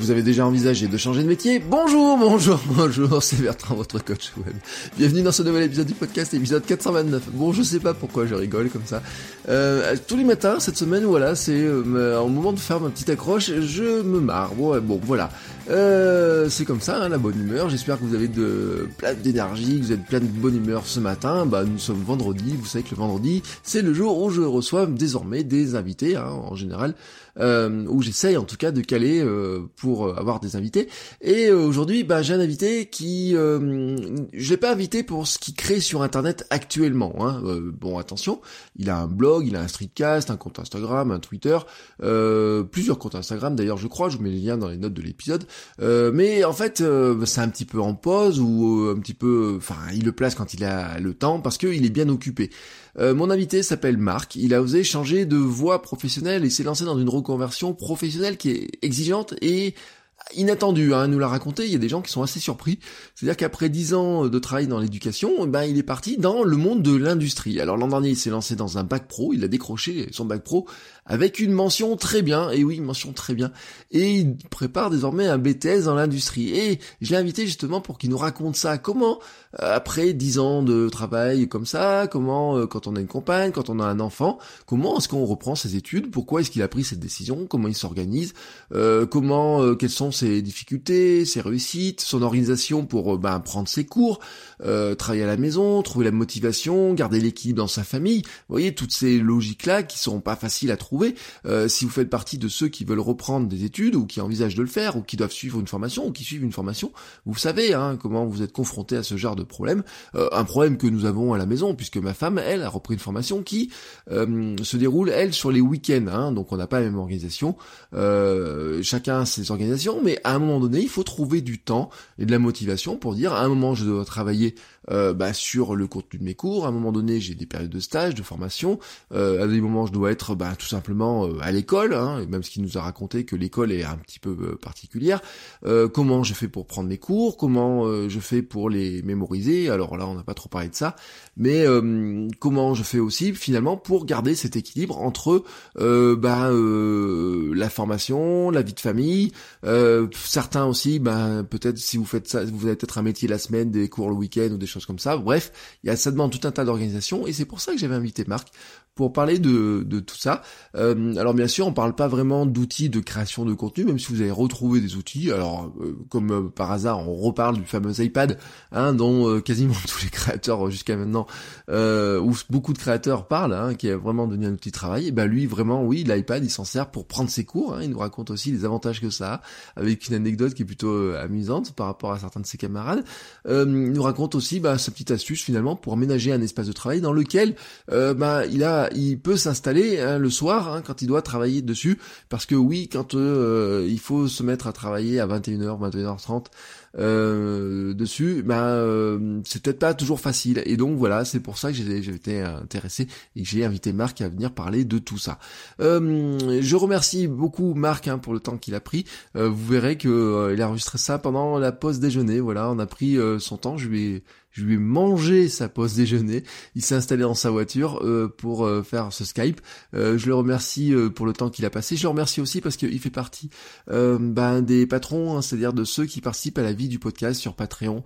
Vous avez déjà envisagé de changer de métier Bonjour, bonjour, bonjour, c'est Bertrand, votre coach web. Bienvenue dans ce nouvel épisode du podcast, épisode 429. Bon, je sais pas pourquoi je rigole comme ça. Euh, tous les matins, cette semaine, voilà, c'est euh, au moment de faire ma petite accroche, je me marre. Bon, voilà. Euh, c'est comme ça, hein, la bonne humeur. J'espère que vous avez de plein d'énergie, que vous êtes plein de bonne humeur ce matin. Bah, nous sommes vendredi. Vous savez que le vendredi, c'est le jour où je reçois désormais des invités, hein, en général, euh, où j'essaye en tout cas de caler euh, pour avoir des invités. Et euh, aujourd'hui, bah, j'ai un invité qui, euh, je l'ai pas invité pour ce qu'il crée sur Internet actuellement. Hein. Euh, bon, attention, il a un blog, il a un streetcast, un compte Instagram, un Twitter, plusieurs comptes Instagram d'ailleurs, je crois. Je vous mets les liens dans les notes de l'épisode. Euh, mais en fait, euh, c'est un petit peu en pause ou euh, un petit peu, enfin, il le place quand il a le temps parce qu'il est bien occupé. mon invité s'appelle Marc. Il a osé changer de voie professionnelle et s'est lancé dans une reconversion professionnelle qui est exigeante et inattendu, hein, nous l'a raconté, il y a des gens qui sont assez surpris. C'est-à-dire qu'après dix ans de travail dans l'éducation, eh ben il est parti dans le monde de l'industrie. Alors l'an dernier, il s'est lancé dans un bac pro, il a décroché son bac pro avec une mention très bien, et oui, une mention très bien. Et il prépare désormais un BTS dans l'industrie. Et je l'ai invité justement pour qu'il nous raconte ça. Comment, euh, après dix ans de travail comme ça, comment, euh, quand on a une compagne, quand on a un enfant, comment est-ce qu'on reprend ses études? Pourquoi est-ce qu'il a pris cette décision? Comment il s'organise? Euh, Comment, quelles sont ses difficultés, ses réussites, son organisation pour ben, prendre ses cours, travailler à la maison, trouver la motivation, garder l'équilibre dans sa famille. Vous voyez, toutes ces logiques-là qui sont pas faciles à trouver euh, si vous faites partie de ceux qui veulent reprendre des études ou qui envisagent de le faire ou qui doivent suivre une formation ou qui suivent une formation, vous savez hein, comment vous êtes confronté à ce genre de problème. Euh, un problème que nous avons à la maison puisque ma femme, elle, a repris une formation qui euh, se déroule, elle, sur les week-ends. Hein, donc on n'a pas la même organisation. chacun a ses organisations, mais à un moment donné, il faut trouver du temps et de la motivation pour dire à un moment je dois travailler euh, bah, sur le contenu de mes cours. À un moment donné, j'ai des périodes de stage, de formation. Euh, à des moments, je dois être bah, tout simplement euh, à l'école, hein, même ce qu'il nous a raconté que l'école est un petit peu euh, particulière. comment je fais pour prendre mes cours? Comment je fais pour les mémoriser? Alors là, on n'a pas trop parlé de ça, mais comment je fais aussi finalement pour garder cet équilibre entre bah, la formation, la vie de famille. certains aussi, bah, peut-être si vous faites ça, vous avez peut-être un métier la semaine, des cours le week-end ou des choses comme ça. Bref, il y a, ça demande tout un tas d'organisations et c'est pour ça que j'avais invité Marc pour parler de, de tout ça. Euh, alors bien sûr, on parle pas vraiment d'outils de création de contenu, même si vous avez retrouvé des outils. Alors euh, comme euh, par hasard, on reparle du fameux iPad, hein, dont quasiment tous les créateurs jusqu'à maintenant, ou beaucoup de créateurs parlent, hein, qui est vraiment devenu un outil de travail. Et ben lui, vraiment, oui, l'iPad, il s'en sert pour prendre ses cours. Hein. il nous raconte aussi les avantages que ça a, avec une anecdote qui est plutôt amusante par rapport à certains de ses camarades. nous raconte aussi bah, sa petite astuce finalement pour aménager un espace de travail dans lequel bah, il a il peut s'installer hein, le soir hein, quand il doit travailler dessus, parce que oui, quand euh, il faut se mettre à travailler à 21h, 21h30 euh, dessus, ben euh, c'est peut-être pas toujours facile. Et donc voilà, c'est pour ça que j'ai été intéressé et que j'ai invité Marc à venir parler de tout ça. je remercie beaucoup Marc hein, pour le temps qu'il a pris. vous verrez que il a enregistré ça pendant la pause déjeuner. Voilà, on a pris son temps. Je lui ai je lui ai mangé sa pause déjeuner. Il s'est installé dans sa voiture euh, pour euh, faire ce Skype. Euh, je le remercie pour le temps qu'il a passé. Je le remercie aussi parce qu'il fait partie ben, des patrons, hein, c'est-à-dire de ceux qui participent à la vie du podcast sur Patreon,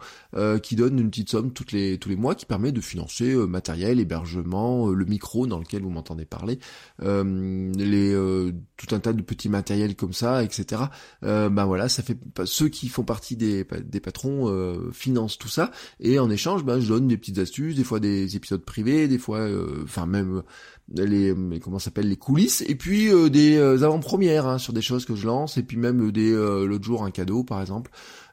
qui donnent une petite somme toutes les, tous les mois qui permet de financer matériel, hébergement, le micro dans lequel vous m'entendez parler, les tout un tas de petits matériels comme ça, etc. ben voilà, ça fait ceux qui font partie des, des patrons financent tout ça et en échange, ben, je donne des petites astuces, des fois des épisodes privés, des fois, enfin même les comment s'appelle les coulisses, et puis des avant-premières hein, sur des choses que je lance, et puis même des l'autre jour un cadeau par exemple.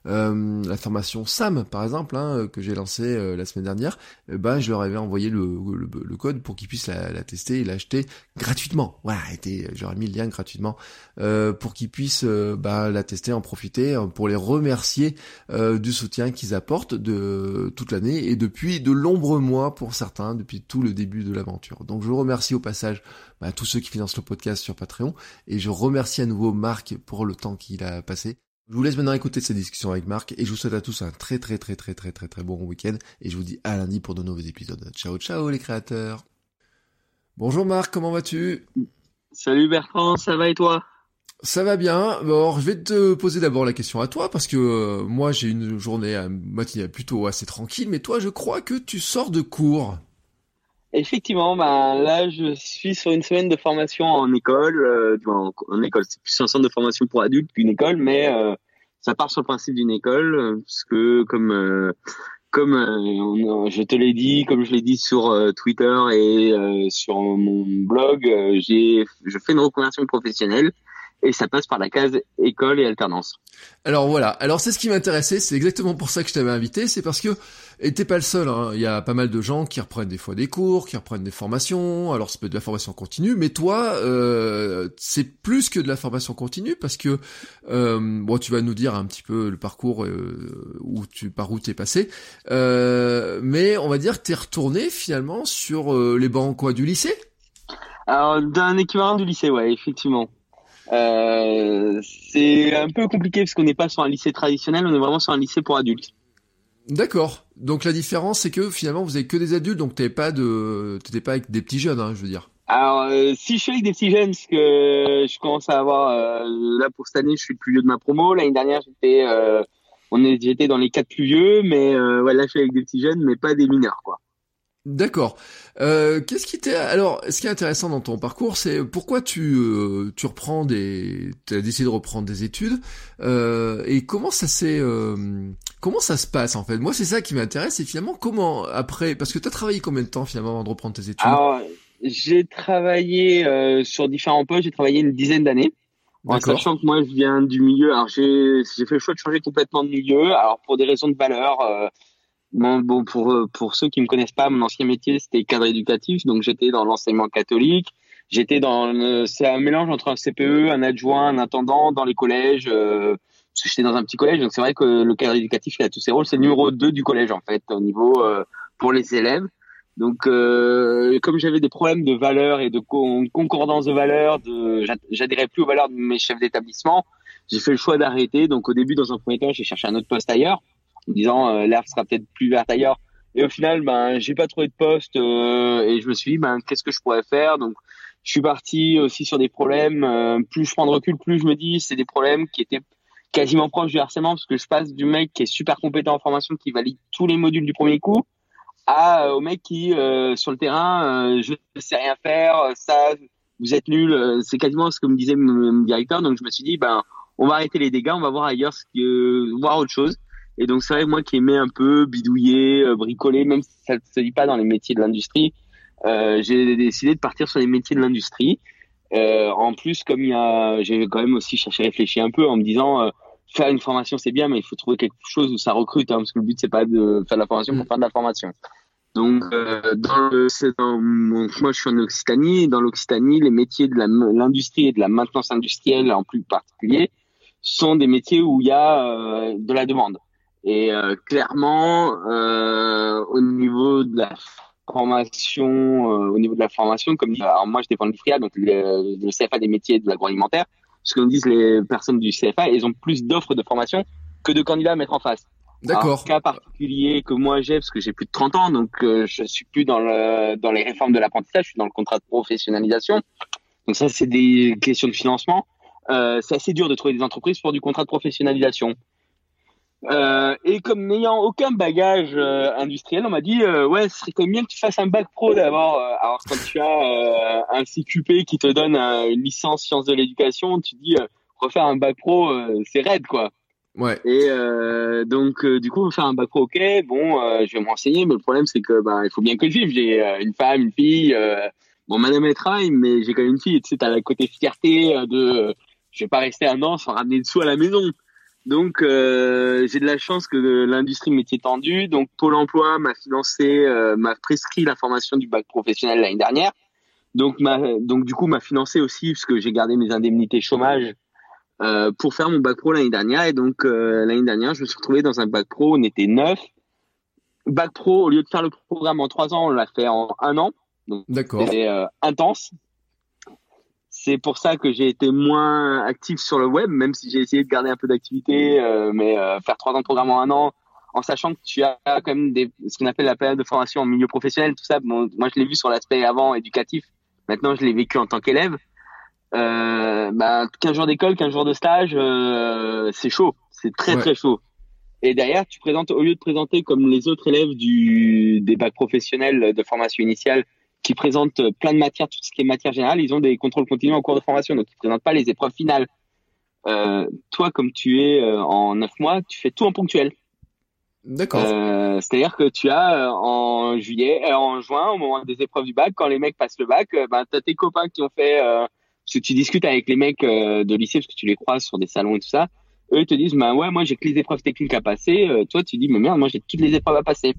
Euh, la formation SAM par exemple hein, que j'ai lancé euh, la semaine dernière, euh, bah je leur avais envoyé le, code pour qu'ils puissent la, la, tester et l'acheter gratuitement. Voilà, j'aurais mis le lien gratuitement pour qu'ils puissent bah, la tester, en profiter pour les remercier du soutien qu'ils apportent de toute l'année et depuis de nombreux mois pour certains depuis tout le début de l'aventure. Donc je remercie au passage bah, tous ceux qui financent le podcast sur Patreon et je remercie à nouveau Marc pour le temps qu'il a passé. Je vous laisse maintenant écouter cette discussion avec Marc et je vous souhaite à tous un très très très très très très très bon week-end et je vous dis à lundi pour de nouveaux épisodes. Ciao ciao les créateurs. Bonjour Marc, comment vas-tu? Salut Bertrand, ça va et toi? Ça va bien. Bon, je vais te poser d'abord la question à toi parce que euh, moi j'ai une journée matinale plutôt assez tranquille, mais toi je crois que tu sors de cours. Effectivement, bah, là je suis sur une semaine de formation en école. Euh, en, école, c'est plus un centre de formation pour adultes qu'une école, mais euh, ça part sur le principe d'une école, euh, parce que comme euh, comme je te l'ai dit, comme je l'ai dit sur Twitter et sur mon blog, j'ai je fais une reconversion professionnelle et ça passe par la case école et alternance. Alors voilà, alors c'est ce qui m'intéressait, c'est exactement pour ça que je t'avais invité, c'est parce que et t'es pas le seul, hein. il y a pas mal de gens qui reprennent des fois des cours, qui reprennent des formations, alors ça peut être de la formation continue, mais toi, euh, c'est plus que de la formation continue parce que euh, bon, tu vas nous dire un petit peu le parcours euh, où tu par où t'es passé, euh, mais on va dire que t'es retourné finalement sur euh, les bancs quoi du lycée? Alors d'un équivalent du lycée, ouais, effectivement. Euh, c'est un peu compliqué parce qu'on n'est pas sur un lycée traditionnel, on est vraiment sur un lycée pour adultes. D'accord. Donc la différence, c'est que finalement, vous avez que des adultes, donc t'avais pas de, t'étais pas avec des petits jeunes, hein, je veux dire. Alors, euh, si je suis avec des petits jeunes, parce que je commence à avoir, euh, là pour cette année, je suis le plus vieux de ma promo. L'année dernière, j'étais, on est, j'étais dans les quatre plus vieux, mais ouais, là je suis avec des petits jeunes, mais pas des mineurs, quoi. D'accord. Euh, qu'est-ce qui t'est alors Ce qui est intéressant dans ton parcours, c'est pourquoi tu euh, tu reprends des, as décidé de reprendre des études euh, et comment ça s'est euh, comment ça se passe en fait? Moi, c'est ça qui m'intéresse. Et finalement, comment après Parce que tu as travaillé combien de temps finalement avant de reprendre tes études? Alors, j'ai travaillé euh, sur différents postes. J'ai travaillé une dizaine d'années. En sachant que moi, je viens du milieu. Alors, j'ai j'ai fait le choix de changer complètement de milieu. Alors, pour des raisons de valeur bon, pour euh, pour ceux qui me connaissent pas, mon ancien métier c'était cadre éducatif, donc j'étais dans l'enseignement catholique. J'étais dans c'est un mélange entre un CPE, un adjoint, un intendant dans les collèges. Euh, parce que j'étais dans un petit collège, donc c'est vrai que le cadre éducatif il a tous ses rôles. C'est le numéro 2 du collège en fait au niveau euh, pour les élèves. Donc euh, comme j'avais des problèmes de valeurs et de concordance de valeurs, de j'adhérais plus aux valeurs de mes chefs d'établissement, j'ai fait le choix d'arrêter. Donc au début dans un premier temps j'ai cherché un autre poste ailleurs en disant euh, l'herbe sera peut-être plus verte ailleurs. Et au final, ben, j'ai pas trouvé de poste euh, et je me suis dit, ben, qu'est-ce que je pourrais faire? Donc, je suis parti aussi sur des problèmes. Euh, plus je prends de recul, plus je me dis, c'est des problèmes qui étaient quasiment proches du harcèlement parce que je passe du mec qui est super compétent en formation, qui valide tous les modules du premier coup, à au mec qui sur le terrain, je ne sais rien faire, ça, vous êtes nul. c'est quasiment ce que me disait mon, directeur. Donc, je me suis dit, ben, on va arrêter les dégâts, on va voir ailleurs, ce que, voir autre chose. Et donc c'est vrai moi qui aimais un peu bidouiller, euh, bricoler, même si ça ne se dit pas dans les métiers de l'industrie, euh, j'ai décidé de partir sur les métiers de l'industrie. Euh, en plus, comme il y a, j'ai quand même aussi cherché à réfléchir un peu en me disant, euh, faire une formation c'est bien, mais il faut trouver quelque chose où ça recrute, hein, parce que le but c'est pas de faire de la formation pour mm. faire de la formation. Donc, euh, dans le, dans, moi je suis en Occitanie, et dans l'Occitanie, les métiers de l'industrie et de la maintenance industrielle en plus particulier sont des métiers où il y a euh, de la demande. Et euh, clairement, euh, au niveau de la formation, euh, au niveau de la formation, comme alors moi je dépends de l'IFRIA, donc le, le, CFA des métiers de l'agroalimentaire, ce que nous disent les personnes du CFA, ils ont plus d'offres de formation que de candidats à mettre en face. D'accord. Cas particulier que moi j'ai, parce que j'ai plus de 30 ans, donc je suis plus dans le dans les réformes de l'apprentissage, je suis dans le contrat de professionnalisation. Donc ça, c'est des questions de financement. Euh, c'est assez dur de trouver des entreprises pour du contrat de professionnalisation. Euh, et comme n'ayant aucun bagage euh, industriel, on m'a dit euh, ouais, ce serait quand même bien que tu fasses un bac pro d'abord. Euh, alors quand tu as un CQP qui te donne une licence sciences de l'éducation, tu dis refaire un bac pro, c'est raide quoi. Ouais. Et euh, donc euh, du coup, faire un bac pro. Ok, bon, euh, je vais me renseigner, mais le problème c'est que bah il faut bien que je vive. J'ai euh, une femme, une fille. bon, madame elle travaille, mais j'ai quand même une fille. Tu sais, t'as la côté fierté de, je vais pas rester un an sans ramener de sous à la maison. Donc j'ai de la chance que l'industrie métier tendu. Donc Pôle Emploi m'a financé, m'a prescrit la formation du bac professionnel l'année dernière. Donc m'a, donc du coup m'a financé aussi parce que j'ai gardé mes indemnités chômage euh, pour faire mon bac pro l'année dernière. Et donc euh, l'année dernière, je me suis retrouvé dans un bac pro. On était neuf. Bac pro, au lieu de faire le programme en trois ans, on l'a fait en un an. Donc c'était euh, intense. C'est pour ça que j'ai été moins actif sur le web, même si j'ai essayé de garder un peu d'activité. mais faire trois ans de programme en un an, en sachant que tu as quand même des, ce qu'on appelle la période de formation en milieu professionnel, tout ça. moi, je l'ai vu sur l'aspect avant éducatif. Maintenant, je l'ai vécu en tant qu'élève euh, bah, 15 jours d'école, 15 jours de stage, euh, c'est chaud, c'est très très chaud. Et derrière, tu présentes, au lieu de présenter comme les autres élèves du, des bacs professionnels de formation initiale, qui présentent plein de matières, tout ce qui est matière générale, ils ont des contrôles continus en cours de formation, donc ils présentent pas les épreuves finales. Euh, toi, comme tu es euh, en 9 mois, tu fais tout en ponctuel. D'accord. Euh, C'est-à-dire que tu as euh, en juillet, euh, en juin, au moment des épreuves du bac, quand les mecs passent le bac, ben, tu as tes copains qui ont fait parce que tu discutes avec les mecs euh, de lycée parce que tu les croises sur des salons et tout ça. Eux ils te disent bah ouais moi j'ai que les épreuves techniques à passer. Euh, toi tu dis mais merde moi j'ai toutes les épreuves à passer.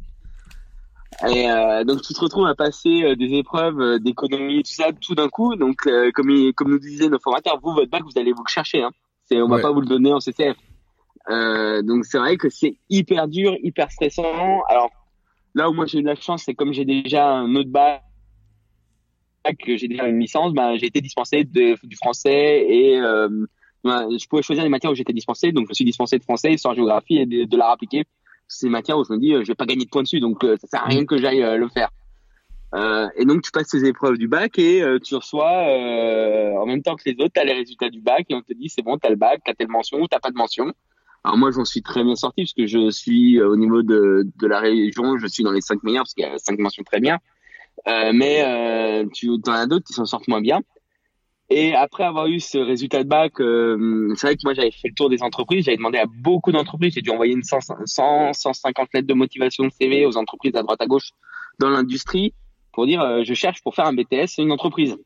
Et euh, donc tu te retrouves à passer des épreuves d'économie tout ça tout d'un coup. Donc comme comme nous disaient nos formateurs, vous votre bac vous allez vous le chercher. Hein. C'est on va pas vous le donner en CCF. donc c'est vrai que c'est hyper dur, hyper stressant. Alors là où moi j'ai eu de la chance, c'est comme j'ai déjà un autre bac que j'ai déjà une licence, ben, j'ai été dispensé de, du français et euh, ben, je pouvais choisir les matières où j'étais dispensé. Donc, je suis dispensé de français, histoire, géographie et de, l'art appliqué. C'est des matières où je me dis, euh, je vais pas gagner de points dessus, donc euh, ça sert à rien que j'aille le faire. Euh, et donc, tu passes ces épreuves du bac et tu reçois en même temps que les autres, tu as les résultats du bac et on te dit, c'est bon, tu as le bac, tu as telle mention ou tu pas de mention. Alors moi, j'en suis très bien sorti parce que je suis au niveau de, de la région, je suis dans les cinq meilleurs parce qu'il y a cinq mentions très bien. Euh, mais euh, tu en as d'autres qui s'en sortent moins bien. Et après avoir eu ce résultat de bac, euh, c'est vrai que moi j'avais fait le tour des entreprises, j'avais demandé à beaucoup d'entreprises, j'ai dû envoyer une 100, 100, 150 lettres de motivation de CV aux entreprises à droite à gauche dans l'industrie pour dire euh, je cherche pour faire un BTS une entreprise.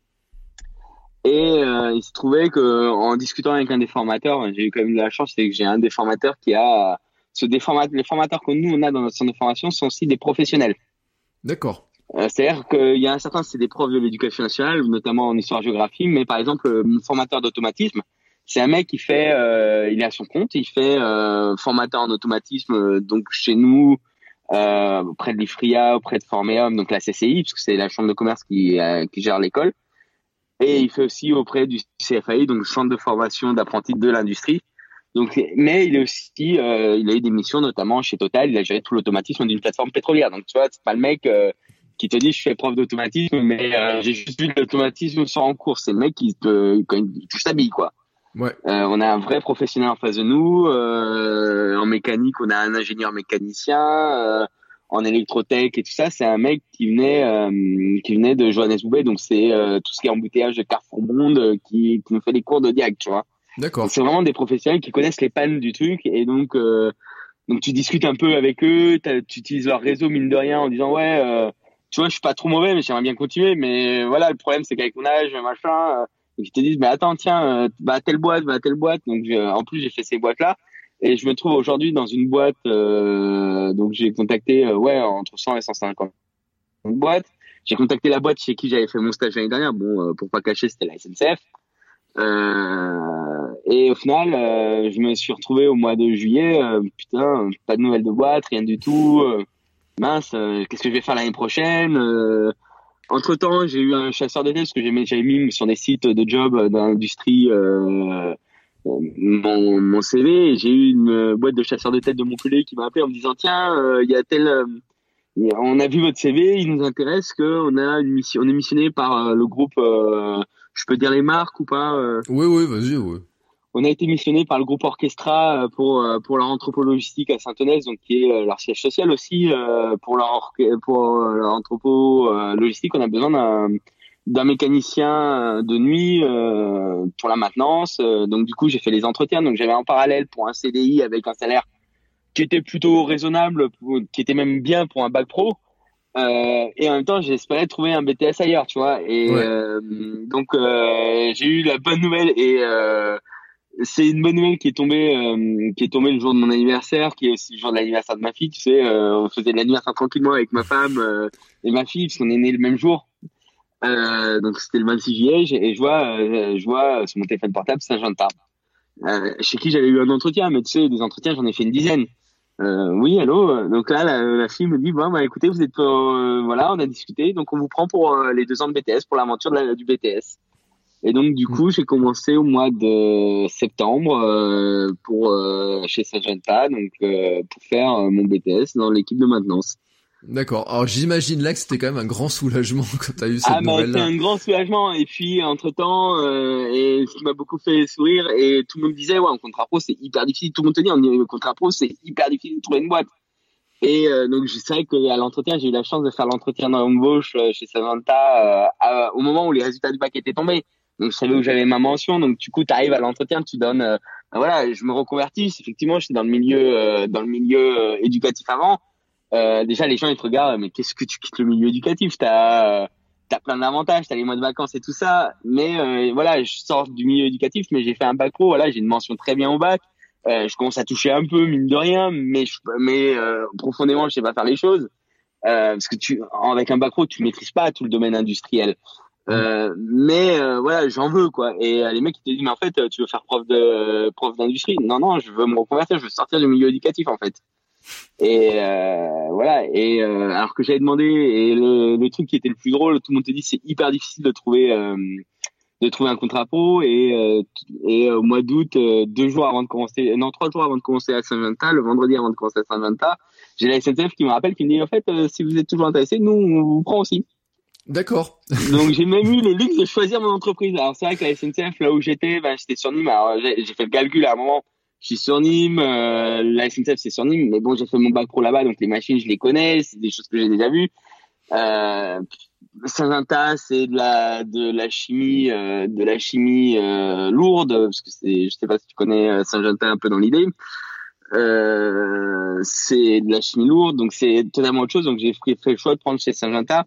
Et euh, il se trouvait que en discutant avec un des formateurs, j'ai eu quand même de la chance, c'est que j'ai un des formateurs qui a ce des les formateurs que nous on a dans notre centre de formation sont aussi des professionnels. D'accord. Euh, c'est-à-dire qu'il y a un certain, c'est des profs de l'éducation nationale, notamment en histoire-géographie, mais par exemple, euh, mon formateur d'automatisme, c'est un mec qui fait, euh, il est à son compte, il fait euh, formateur en automatisme, donc chez nous, euh, auprès de l'IFRIA, auprès de Formeum, donc la CCI, puisque c'est la chambre de commerce qui, qui gère l'école. Et il fait aussi auprès du CFAI, donc centre de formation d'apprentis de l'industrie. Donc, mais il est aussi, euh, il a eu des missions notamment chez Total. Il a géré tout l'automatisme d'une plateforme pétrolière. Donc, tu vois, c'est pas le mec qui te dit je fais prof d'automatisme, mais euh, j'ai juste vu l'automatisme sur en cours. C'est le mec qui te, quand il touche sa bille, quoi. Ouais. Euh, on a un vrai professionnel en face de nous. Euh, en mécanique, on a un ingénieur mécanicien. En électrotech et tout ça, c'est un mec qui venait qui venait de Johannesburg, donc c'est tout ce qui est embouteillage de Carrefour Monde qui, qui nous fait des cours de diag, tu vois. D'accord. C'est vraiment des professionnels qui connaissent les pannes du truc et donc donc tu discutes un peu avec eux, tu utilises leur réseau mine de rien en disant ouais tu vois, je suis pas trop mauvais, mais j'aimerais bien continuer. Mais voilà, le problème, c'est qu'avec mon âge, machin, euh, ils te disent, mais attends, tiens, euh, à telle boîte, à telle boîte. Donc, en plus, j'ai fait ces boîtes-là. Et je me trouve aujourd'hui dans une boîte, euh, donc j'ai contacté, euh, ouais, entre 100 et 150 boîtes. J'ai contacté la boîte chez qui j'avais fait mon stage l'année dernière. Bon, pour pas cacher, c'était la SNCF. et au final, je me suis retrouvé au mois de juillet, putain, pas de nouvelles de boîte, rien du tout mince, euh, qu'est-ce que je vais faire l'année prochaine euh, Entre temps, j'ai eu un chasseur de tête parce que j'avais mis sur des sites de job d'industrie euh, mon, mon CV. J'ai eu une boîte de chasseurs de tête de Montpellier qui m'a appelé en me disant tiens, il y a tel on a vu votre CV, il nous intéresse que on a une mission, on est missionné par le groupe. je peux dire les marques ou pas Oui, oui, vas-y, oui on a été missionné par le groupe Orchestra euh, pour euh, pour leur entrepôt logistique à Saint-Onès, donc qui est euh, leur siège social aussi pour leur pour leur entrepôt logistique. On a besoin d'un d'un mécanicien de nuit pour la maintenance. donc du coup, j'ai fait les entretiens. Donc j'avais en parallèle pour un CDI avec un salaire qui était plutôt raisonnable, qui était même bien pour un bac pro. Euh, et en même temps, j'espérais trouver un BTS ailleurs, tu vois. Et euh, donc, euh, j'ai eu la bonne nouvelle et c'est une bonne nouvelle qui est tombée, euh, qui est tombée le jour de mon anniversaire, qui est aussi le jour de l'anniversaire de ma fille. Tu sais, on faisait l'anniversaire tranquillement avec ma femme et ma fille, parce qu'on est nés le même jour. donc, c'était le 26 juillet et je vois, je vois sur mon téléphone portable Saint-Jean de Tarbes. chez qui j'avais eu un entretien, mais tu sais, des entretiens, j'en ai fait une dizaine. Euh, oui, allô. Donc là, la, fille me dit bon, bah écoutez, vous êtes euh, voilà, on a discuté, donc on vous prend pour euh, les deux ans de BTS, pour l'aventure du BTS. Et donc du coup, j'ai commencé au mois de septembre euh, pour chez Sagenta, donc pour faire mon BTS dans l'équipe de maintenance. D'accord. Alors j'imagine là que c'était quand même un grand soulagement quand t'as eu cette ah, nouvelle. Ah, c'était un grand soulagement. Et puis entre temps, euh, et ce qui m'a beaucoup fait sourire, et tout le monde disait ouais, en contrat pro c'est hyper difficile. Tout le monde te dit en contrat pro c'est hyper difficile de trouver une boîte. Et euh, donc je savais qu'à l'entretien, j'ai eu la chance de faire l'entretien d'embauche euh, chez Savanta euh, au moment où les résultats du bac étaient tombés. Donc je savais où j'avais ma mention. Donc du coup, tu arrives à l'entretien, tu donnes, ben voilà, je me reconvertis. Effectivement, j'étais dans le milieu, dans le milieu éducatif avant. Euh, déjà les gens ils te regardent mais qu'est-ce que tu quittes le milieu éducatif? T'as euh, t'as plein d'avantages t'as les mois de vacances et tout ça mais euh, voilà je sors du milieu éducatif mais j'ai fait un bac pro voilà j'ai une mention très bien au bac euh, je commence à toucher un peu mine de rien mais je, mais profondément je sais pas faire les choses parce que tu avec un bac pro tu maîtrises pas tout le domaine industriel mais voilà j'en veux quoi et les mecs ils te disent mais en fait tu veux faire prof de prof d'industrie? Non non je veux me reconvertir je veux sortir du milieu éducatif en fait et euh, voilà. Et euh, alors que j'avais demandé, et le, le, truc qui était le plus drôle, tout le monde te dit c'est hyper difficile de trouver euh, de trouver un contrat pro. Et, euh, et au mois d'août, euh, deux jours avant de commencer, non trois jours avant de commencer à Saint-Venta, le vendredi avant de commencer à Saint-Venta, j'ai la SNCF qui me rappelle, qui me dit en fait si vous êtes toujours intéressé, nous on vous prend aussi. D'accord. Donc j'ai même eu le luxe de choisir mon entreprise. Alors c'est vrai que la SNCF, là où j'étais, ben, j'étais sur Nîmes. Alors j'ai fait le calcul à un moment je suis sur Nîmes, euh, la SNCF c'est sur Nîmes, mais bon j'ai fait mon bac pro là-bas, donc les machines je les connais, c'est des choses que j'ai déjà vues. Euh, c'est de la de la chimie euh, de la chimie euh, lourde parce que c'est je sais pas si tu connais euh, Saint-Gentin un peu dans l'idée. Euh, c'est de la chimie lourde, donc c'est totalement autre chose. Donc j'ai fait, le choix de prendre chez Saint-Gentin,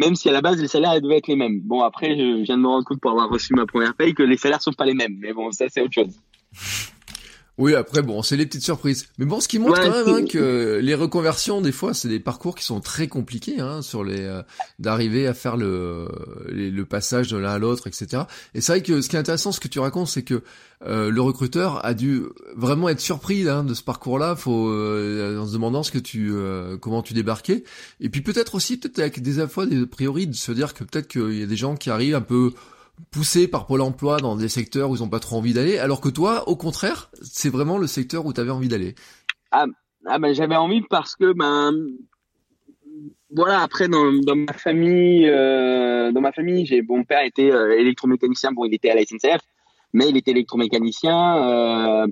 même si à la base les salaires devaient être les mêmes. Bon après je viens de me rendre compte pour avoir reçu ma première paye que les salaires sont pas les mêmes, mais bon ça c'est autre chose. Oui, après, bon, c'est les petites surprises. Mais bon, ce qui montre quand même hein, que les reconversions, des fois, c'est des parcours qui sont très compliqués, hein, sur les euh, d'arriver à faire le le passage de l'un à l'autre, etc. Et c'est vrai que ce qui est intéressant, ce que tu racontes, c'est que euh, le recruteur a dû vraiment être surpris hein, de ce parcours-là, faut euh, en se demandant ce que tu comment tu débarquais. Et puis peut-être aussi, peut-être avec des fois des a priori, de se dire que peut-être qu'il y a des gens qui arrivent un peu poussés par Pôle emploi dans des secteurs où ils ont pas trop envie d'aller, alors que toi, au contraire, c'est vraiment le secteur où tu avais envie d'aller. Ah, ah ben j'avais envie parce que ben voilà après dans, ma famille euh, mon père était euh, électromécanicien bon il était à la SNCF mais il était électromécanicien euh,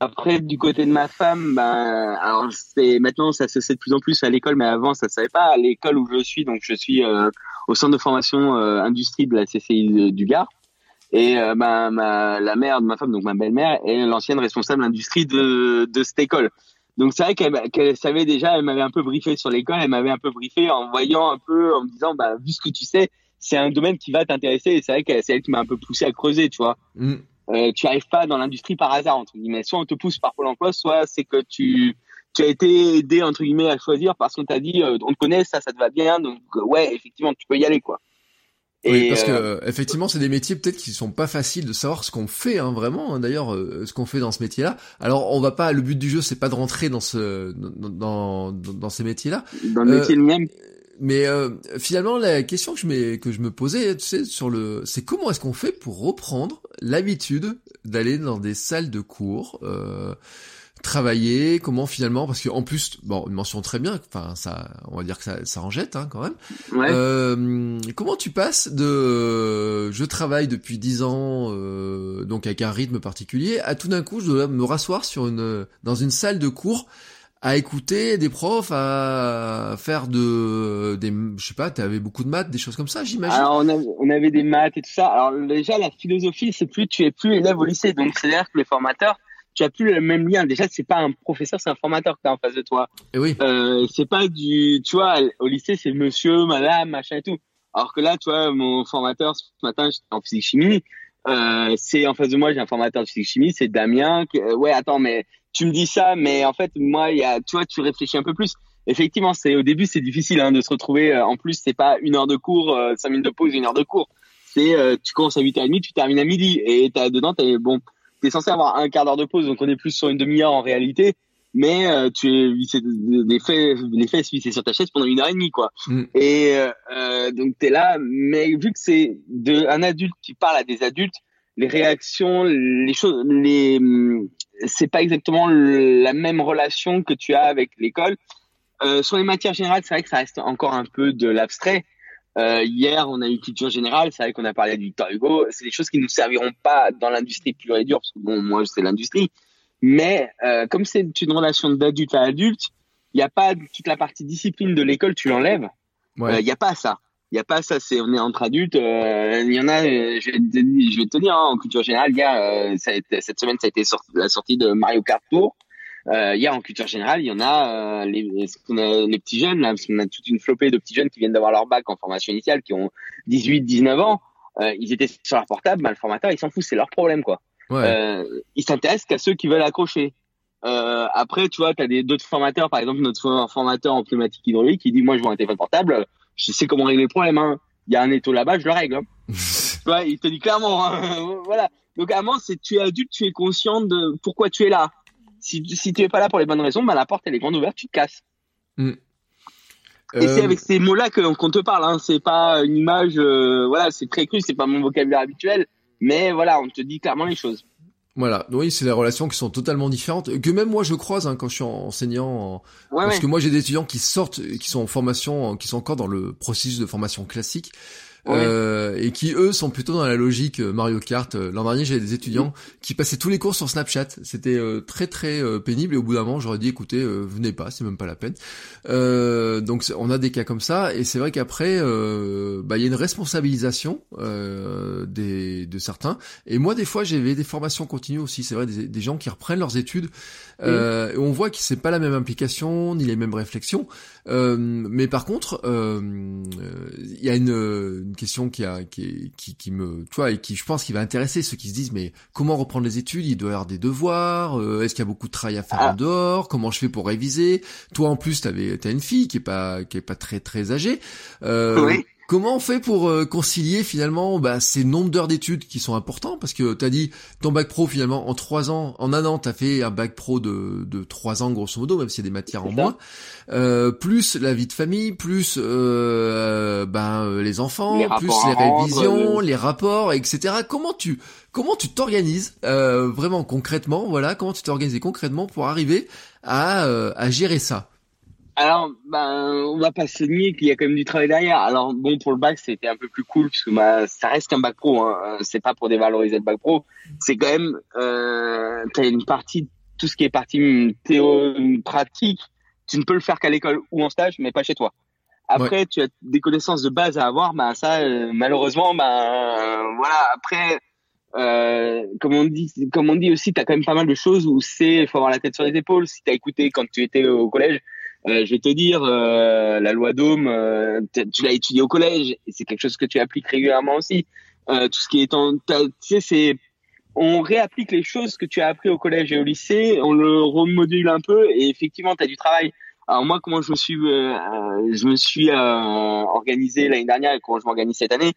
après, du côté de ma femme, ben, alors c'est maintenant ça se sait de plus en plus à l'école, mais avant ça se savait pas. À l'école où je suis, donc je suis euh, au centre de formation euh, industrie de la CCI du Gard. Et euh, ben, ma, la mère de ma femme, donc ma belle-mère, est l'ancienne responsable industrie de, de cette école. Donc c'est vrai qu'elle savait déjà, elle m'avait un peu briefé sur l'école, elle m'avait un peu briefé en voyant un peu, en me disant, bah, vu ce que tu sais, c'est un domaine qui va t'intéresser. Et c'est vrai que c'est elle qui m'a un peu poussé à creuser, tu vois. Mm euh, tu arrives pas dans l'industrie par hasard entre guillemets. Soit on te pousse par Pôle Emploi, soit c'est que tu tu as été aidé entre guillemets à choisir parce qu'on t'a dit euh, on te connaît, ça ça te va bien, donc euh, ouais effectivement tu peux y aller quoi. oui, parce que euh, effectivement, c'est des métiers peut-être qui sont pas faciles de savoir ce qu'on fait, hein, vraiment. Hein, D'ailleurs, ce qu'on fait dans ce métier-là. Alors, on va pas. Le but du jeu, c'est pas de rentrer dans ce dans dans, dans ces métiers-là. Dans le métier lui-même mais euh, finalement, la question que je, me, que je me posais, tu sais, sur le, c'est comment est-ce qu'on fait pour reprendre l'habitude d'aller dans des salles de cours, euh, travailler, comment finalement, parce qu'en plus, bon, une mention très bien, enfin, ça, on va dire que ça, ça en jette hein, quand même. Ouais. Euh, comment tu passes de, je travaille depuis dix ans, euh, donc avec un rythme particulier, à tout d'un coup, je dois me rasseoir sur une, dans une salle de cours à écouter des profs, à faire de des je sais pas, tu avais beaucoup de maths, des choses comme ça, j'imagine? Alors on avait, on avait des maths et tout ça. Alors déjà la philosophie, c'est plus tu es plus élève au lycée, donc c'est à dire que les formateurs tu as plus le même lien. Déjà, c'est pas un professeur, c'est un formateur que as en face de toi. Et eh oui. Euh, c'est pas du, tu vois, au lycée, c'est monsieur, madame, machin et tout. Alors que là, tu vois, mon formateur, ce matin, j'étais en physique chimie. Euh, c'est en face de moi, j'ai un formateur de physique chimie, c'est Damien. Euh, ouais, attends, mais tu me dis ça, mais en fait, moi, il y a, tu vois, tu réfléchis un peu plus. Effectivement, c'est au début, c'est difficile hein, de se retrouver. Euh, en plus, c'est pas une heure de cours, euh, cinq minutes de pause, une heure de cours. C'est, tu commences à 8h30, tu termines à midi, et t'as dedans, t'es bon, t'es censé avoir un quart d'heure de pause, donc on est plus sur une demi-heure en réalité mais euh, tu es les faits les faits c'est sur ta chaise pendant une heure et demie quoi mm. et euh, euh donc t'es là mais vu que c'est de un adulte qui parle à des adultes les réactions les choses les c'est pas exactement la même relation que tu as avec l'école euh, sur les matières générales c'est vrai que ça reste encore un peu de l'abstrait euh, hier, on a eu culture générale. C'est vrai qu'on a parlé de Victor Hugo. C'est des choses qui nous serviront pas dans l'industrie pure et dure, parce que bon, moi, c'est l'industrie. Mais euh, comme c'est une relation d'adulte à adulte, il n'y a pas toute la partie discipline de l'école, tu l'enlèves. Il ouais. n'y a pas ça. Il n'y a pas ça. C'est on est entre adultes. Euh, il y en a. je, vais, je vais te dire hein, en culture générale, hier, ça a été, cette semaine, ça a été la sortie de Mario Kart Tour. Euh, hier en culture générale, il y en a les, les petits jeunes là, parce qu'on a toute une flopée de petits jeunes qui viennent d'avoir leur bac en formation initiale, qui ont 18, 19 ans. ils étaient sur leur portable, bah, le formateur, il s'en fout, c'est leur problème quoi. Ouais. Euh, ils s'intéressent qu'à ceux qui veulent accrocher. Euh, après, tu vois, tu as d'autres formateurs, par exemple notre formateur en pneumatique hydraulique, qui dit moi je vois un téléphone portable, je sais comment régler le problème. Hein. Il y a un étau là-bas, je le règle. Hein. tu vois, il te dit clairement. Hein. voilà. Donc à moi, c'est tu es adulte, tu es conscient de pourquoi tu es là. Si, si tu es pas là pour les bonnes raisons, bah, la porte elle est grande ouverte, tu te casses. Mm. Et c'est euh, avec ces mots-là qu'on te parle. Hein. C'est pas une image, euh, voilà, c'est très cru, c'est pas mon vocabulaire habituel. Mais voilà, on te dit clairement les choses. Voilà, oui, c'est des relations qui sont totalement différentes, que même moi je croise hein, quand je suis enseignant, parce que moi j'ai des étudiants qui sortent, qui sont en formation, qui sont encore dans le processus de formation classique, euh, et qui eux sont plutôt dans la logique euh, Mario Kart. Euh, l'an dernier, j'avais des étudiants qui passaient tous les cours sur Snapchat. C'était très très pénible et au bout d'un moment, j'aurais dit écoutez, venez pas, c'est même pas la peine. donc on a des cas comme ça et c'est vrai qu'après, bah il y a une responsabilisation des de certains. Et moi, des fois, j'avais des formations continues aussi. C'est vrai des, des, gens qui reprennent leurs études. et on voit que c'est pas la même implication ni les mêmes réflexions. mais par contre, il y a une une question qui a qui, qui, qui me tu vois et qui je pense qui va intéresser ceux qui se disent mais comment reprendre les études? Il doit y avoir des devoirs euh, est-ce qu'il y a beaucoup de travail à faire en ah. dehors? Comment je fais pour réviser? Toi en plus t'avais t'as une fille qui est pas qui est pas très très âgée euh, oui. Comment on fait pour euh, concilier finalement bah, ces nombres d'heures d'études qui sont importants? Parce que tu as dit ton bac pro finalement en trois ans, en un an, tu as fait un bac pro de, de trois ans grosso modo, même s'il y a des matières en moins. Euh, plus la vie de famille, plus euh, ben, les enfants, plus les révisions, les rapports, etc. Comment tu comment tu t'organises vraiment concrètement Voilà, comment tu t'organises concrètement pour arriver à, à gérer ça? Alors, ben, on va pas se nier qu'il y a quand même du travail derrière. Alors, bon, pour le bac, c'était un peu plus cool puisque bah, ça reste qu'un bac pro. Hein. C'est pas pour dévaloriser le bac pro. C'est quand même, euh, t'as une partie, tout ce qui est partie théo pratique, tu ne peux le faire qu'à l'école ou en stage, mais pas chez toi. Après, tu as des connaissances de base à avoir. Ben ça, euh, malheureusement, ben voilà. Après, euh, comme on dit, comme on dit aussi, t'as quand même pas mal de choses où c'est, faut avoir la tête sur les épaules. Si t'as écouté quand tu étais au collège euh, je vais te dire, euh, la loi d'Ohm, euh, tu l'as étudié au collège et c'est quelque chose que tu appliques régulièrement aussi. tout ce qui est en, tu sais, c'est, on réapplique les choses que tu as appris au collège et au lycée, on le remodule un peu et effectivement, tu as du travail. Alors moi, comment je me suis, je me suis organisé l'année dernière et comment je m'organise cette année.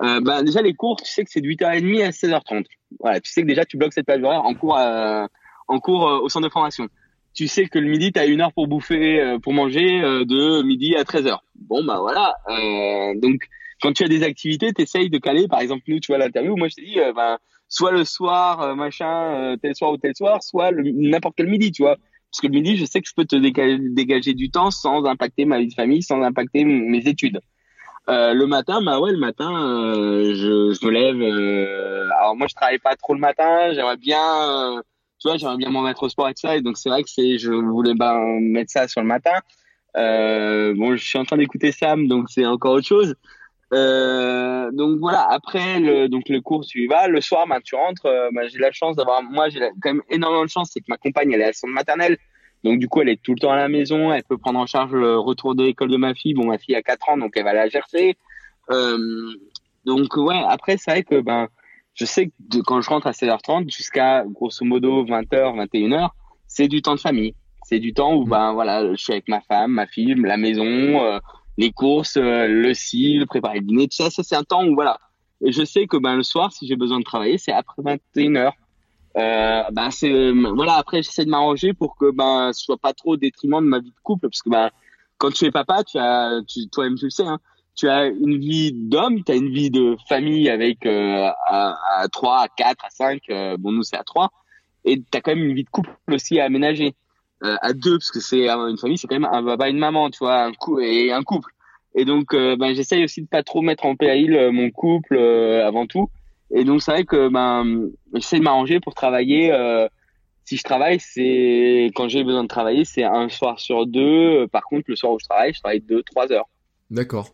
ben déjà les cours, tu sais que c'est de 8h30 à 16h30. Voilà, tu sais que déjà tu bloques cette plage horaire en cours, en cours au centre de formation tu sais que le midi, tu as une heure pour bouffer, euh, pour manger euh, de midi à 13h. Bon, bah voilà. Euh, donc, quand tu as des activités, tu essayes de caler. Par exemple, nous, tu vois, l'interview, moi, je t'ai dit, ben, soit le soir, machin, tel soir ou tel soir, soit n'importe quel midi, tu vois. Parce que le midi, je sais que je peux te dégager, du temps sans impacter ma vie de famille, sans impacter mes études. le matin, bah ouais, le matin, je, je, me lève. alors moi, je travaille pas trop le matin. J'aimerais bien tu vois, j'aimerais bien m'en mettre au sport tout ça. Et donc, c'est vrai que c'est, je voulais ben, mettre ça sur le matin. Euh, bon, je suis en train d'écouter Sam, donc c'est encore autre chose. Euh, donc voilà. Après, le, donc le cours, tu y vas. Le soir, ben, tu rentres. Euh, ben, j'ai la chance d'avoir, moi, j'ai quand même énormément de chance, c'est que ma compagne, elle est à son maternelle. Donc du coup, elle est tout le temps à la maison. Elle peut prendre en charge le retour de l'école de ma fille. Bon, ma fille a 4 ans, donc elle va la gercer. Euh, donc ouais. Après, c'est vrai que ben je sais que quand je rentre à 16h30 jusqu'à grosso modo 20h, 21h, c'est du temps de famille. C'est du temps où mmh. ben voilà, je suis avec ma femme, ma fille, la maison, euh, les courses, euh, le cil, préparer le dîner, tout ça. Ça c'est un temps où voilà. Et je sais que ben le soir, si j'ai besoin de travailler, c'est après 21h. Euh, ben c'est voilà. Après, j'essaie de m'arranger pour que ben ce soit pas trop au détriment de ma vie de couple, parce que ben quand tu es papa, tu as, tu, toi-même tu le sais, hein, tu as une vie d'homme, tu as une vie de famille avec euh, à, à 3, à 4, à 5, euh, bon nous c'est à 3, et tu as quand même une vie de couple aussi à aménager. Euh, à deux, parce que c'est une famille, c'est quand même un papa et une maman, tu vois, et un couple. Et donc, ben, j'essaye aussi de pas trop mettre en péril mon couple avant tout. Et donc, c'est vrai que ben, j'essaie de m'arranger pour travailler. si je travaille, c'est quand j'ai besoin de travailler, c'est un soir sur deux. Par contre, le soir où je travaille, je travaille deux, trois heures. D'accord.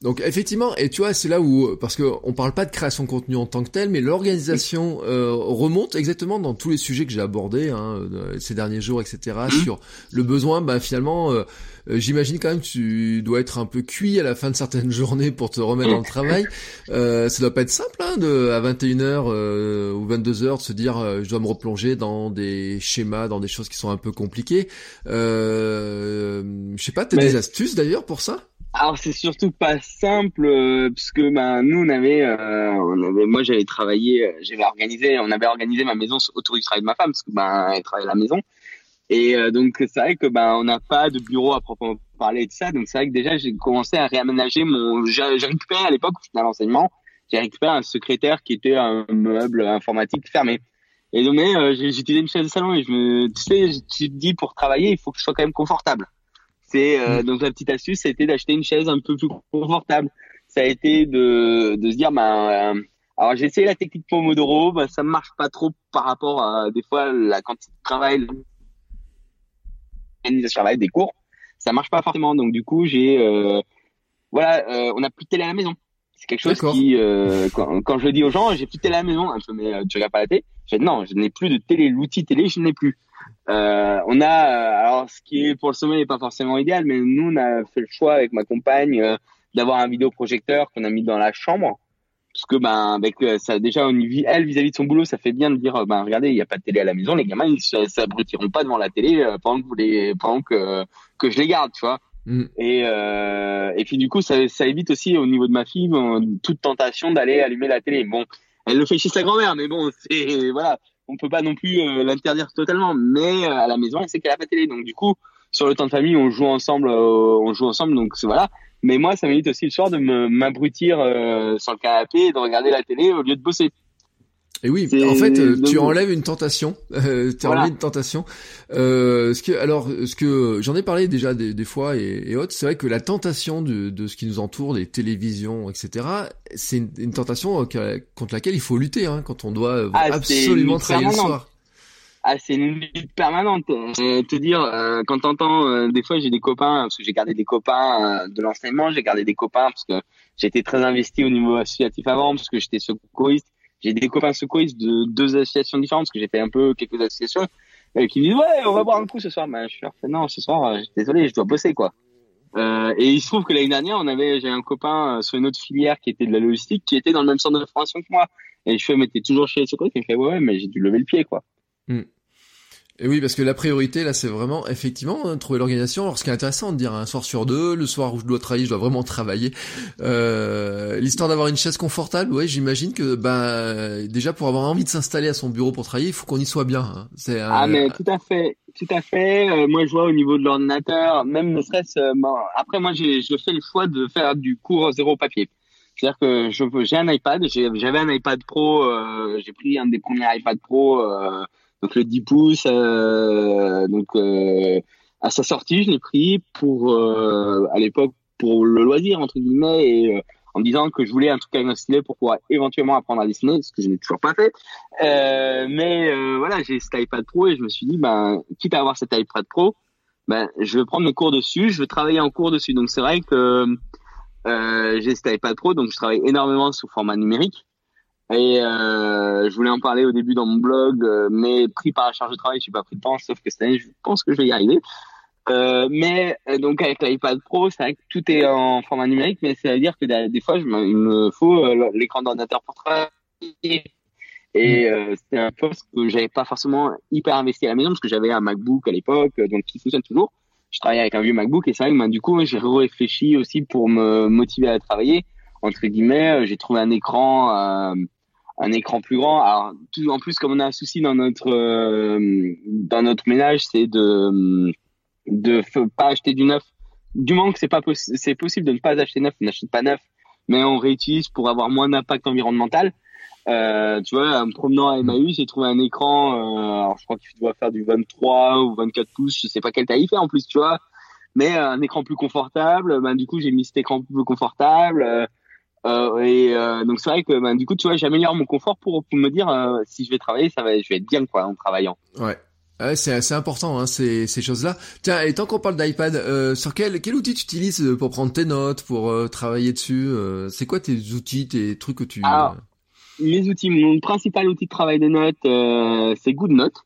Donc effectivement, et tu vois, c'est là où parce que on parle pas de création de contenu en tant que tel, mais l'organisation euh, remonte exactement dans tous les sujets que j'ai abordés hein, euh, ces derniers jours, etc. Mmh. Sur le besoin, bah finalement, euh, j'imagine quand même que tu dois être un peu cuit à la fin de certaines journées pour te remettre dans le travail. Euh, ça doit pas être simple, hein, de à 21h ou 22h de se dire je dois me replonger dans des schémas, dans des choses qui sont un peu compliquées. je sais pas, t'as des astuces d'ailleurs pour ça? Alors c'est surtout pas simple euh, parce que ben nous on avait, euh, on avait moi j'avais travaillé, euh, j'avais organisé, on avait organisé ma maison autour du travail de ma femme parce que ben elle travaille à la maison. Et donc c'est vrai que ben on n'a pas de bureau à proprement parler de ça. Donc c'est vrai que déjà j'ai commencé à réaménager mon, j'ai récupéré à l'époque à l'enseignement, j'ai récupéré un secrétaire qui était un meuble informatique fermé. Et donc mais j'ai utilisé une chaise de salon et je me, tu sais, tu te dis pour travailler il faut que je sois quand même confortable. Euh, mm. donc la petite astuce, ça a été d'acheter une chaise un peu plus confortable. Ça a été de, de se dire, bah, euh, alors j'ai essayé la technique Pomodoro, bah, ça marche pas trop par rapport à des fois la quantité de travail, l'organisation des cours, ça marche pas forcément. Donc du coup, j'ai, euh, voilà, on a plus de télé à la maison. C'est quelque chose qui, quand, quand, je dis aux gens, j'ai plus de télé à la maison, un peu, mais tu regardes pas la télé. Non, je n'ai plus de télé, l'outil télé, je n'ai plus. Euh, on a, euh, alors ce qui est pour le sommeil n'est pas forcément idéal, mais nous on a fait le choix avec ma compagne euh, d'avoir un vidéoprojecteur qu'on a mis dans la chambre, parce que ben avec euh, ça déjà elle vis-à-vis de son boulot, ça fait bien de dire ben regardez il n'y a pas de télé à la maison, les gamins ils s'abrutiront pas devant la télé pendant que vous les, pendant que que je les garde, tu vois. Mm. Et et puis du coup ça, ça évite aussi au niveau de ma fille toute tentation d'aller allumer la télé. Bon, elle le fait chez sa grand-mère, mais bon c'est voilà on peut pas non plus euh, l'interdire totalement, mais euh, à la maison, elle sait qu'elle a pas télé. Donc du coup, sur le temps de famille, on joue ensemble, euh, on joue ensemble, donc voilà. Mais moi, ça m'évite aussi le soir de m'abrutir sur le canapé et de regarder la télé au lieu de bosser. Et oui, en fait, euh, tu enlèves une tentation, euh, tu enlèves une tentation. Euh, ce que, alors, ce que j'en ai parlé déjà des, des fois et, et autres, c'est vrai que la tentation de, de, ce qui nous entoure, des télévisions, etc., c'est une, une, tentation euh, contre laquelle il faut lutter hein, quand on doit ah, absolument travailler le soir. Ah, c'est une lutte permanente. te dire, euh, quand t'entends, des fois j'ai des copains, parce que j'ai gardé des copains de l'enseignement, j'ai gardé des copains parce que j'étais très investi au niveau associatif avant, parce que j'étais secouriste j'ai des copains secouristes de deux associations différentes, parce que j'ai fait un peu quelques associations, euh, qui me disent ouais, on va boire un coup ce soir. Ben, je suis fait non, ce soir, euh, désolé, je dois bosser quoi. Euh, et il se trouve que l'année dernière, on avait, j'ai un copain euh, sur une autre filière qui était de la logistique, qui était dans le même centre de formation que moi. Et je fais, mais t'es toujours chez les secouristes? Il me fait ouais, ouais, mais j'ai dû lever le pied quoi. Hmm. Et oui, parce que la priorité, là, c'est vraiment, effectivement, hein, trouver l'organisation. Alors, ce qui est intéressant de dire un soir sur deux, le soir où je dois travailler, je dois vraiment travailler. Euh, L'histoire d'avoir une chaise confortable, ouais, j'imagine que, ben, déjà, pour avoir envie de s'installer à son bureau pour travailler, il faut qu'on y soit bien. Hein. C'est, Ah, mais tout à fait, tout à fait. Euh, moi, je vois au niveau de l'ordinateur, même ne serait-ce, euh, après, moi, j'ai, fais le choix de faire du cours zéro papier. C'est-à-dire que je, j'ai un iPad, j'avais un iPad Pro, euh, j'ai pris un des premiers iPad Pro, donc le 10 pouces, euh, donc euh, à sa sortie, je l'ai pris pour euh, à l'époque pour le loisir entre guillemets et en me disant que je voulais un truc avec un stylet pour pouvoir éventuellement apprendre à dessiner, ce que je n'ai toujours pas fait. Mais voilà, j'ai cet iPad Pro et je me suis dit, ben, quitte à avoir cet iPad Pro, ben, je vais prendre mes cours dessus, je vais travailler en cours dessus. Donc c'est vrai que j'ai cet iPad Pro, donc je travaille énormément sous format numérique. Et euh, je voulais en parler au début dans mon blog, euh, mais pris par la charge de travail, je suis pas pris de temps, sauf que cette année, je pense que je vais y arriver. Euh, mais donc avec l'iPad Pro, c'est vrai que tout est en format numérique, mais ça veut dire que des fois, je me, il me faut l'écran d'ordinateur pour travailler. Et mm. euh, c'était un poste que j'avais pas forcément hyper investi à la maison parce que j'avais un MacBook à l'époque, donc qui fonctionne toujours. Je travaillais avec un vieux MacBook et c'est vrai que ben, du coup j'ai réfléchi aussi pour me motiver à travailler. Entre guillemets, j'ai trouvé un écran, euh, un écran plus grand. Alors tout, en plus comme on a un souci dans notre dans notre ménage, c'est de de pas acheter du neuf. Du moment que c'est pas c'est possible de ne pas acheter neuf, on n'achète pas neuf, mais on réutilise pour avoir moins d'impact environnemental. Euh, tu vois, en me promenant à Emmaüs, j'ai trouvé un écran, euh, alors je crois qu'il doit faire du 23 ou 24 pouces, je sais pas quelle taille il fait en plus, tu vois, mais euh, un écran plus confortable. Ben du coup, j'ai mis cet écran plus confortable. Euh, euh et donc c'est vrai que ben, du coup, tu vois, j'améliore mon confort pour, pour me dire si je vais travailler, ça va, je vais être bien quoi en travaillant. Ouais. Ouais, c'est assez important hein, ces, ces choses-là. Tiens, et tant qu'on parle d'iPad, euh, sur quel, quel outil tu utilises euh, pour prendre tes notes, pour euh, travailler dessus euh, C'est quoi tes outils, tes trucs que tu... Alors, mes outils, mon principal outil de travail de notes, c'est GoodNote.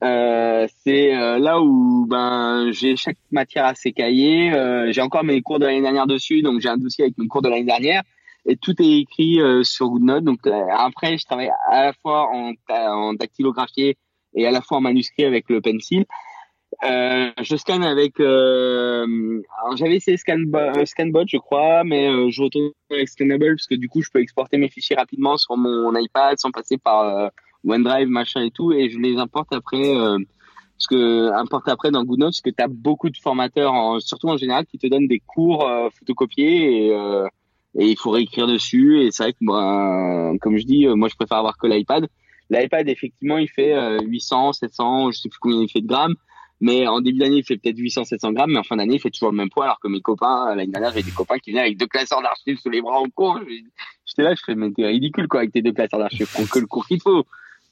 C'est là où ben j'ai chaque matière à ses cahiers. j'ai encore mes cours de l'année dernière dessus, donc j'ai un dossier avec mes cours de l'année dernière et tout est écrit sur GoodNote. Donc après, je travaille à la fois en, en dactylographié et à la fois en manuscrit avec le pencil. Euh, je scanne avec. Euh, j'avais essayé Scanbot, euh, Scanbot, je crois, mais euh, je retourne avec Scannable parce que du coup, je peux exporter mes fichiers rapidement sur mon iPad sans passer par euh, OneDrive, machin et tout, et je les importe après. parce que importe après dans GoodNotes, parce que tu as beaucoup de formateurs, surtout en général, qui te donnent des cours photocopiés et, et il faut réécrire dessus. Et c'est vrai que, moi, comme je dis, moi, je préfère avoir que l'iPad. L'iPad, effectivement, il fait 800, euh, 700, je sais plus combien il fait de grammes. Mais en début d'année, il fait peut-être 800, 700 grammes, mais en fin d'année, il fait toujours le même poids, alors que mes copains, l'année dernière, j'ai des copains qui venaient avec deux classeurs d'archives sous les bras en cours. J'étais là, je fais, mais t'es ridicule, quoi, avec tes deux classeurs d'archives. Prends que le cours qu'il faut.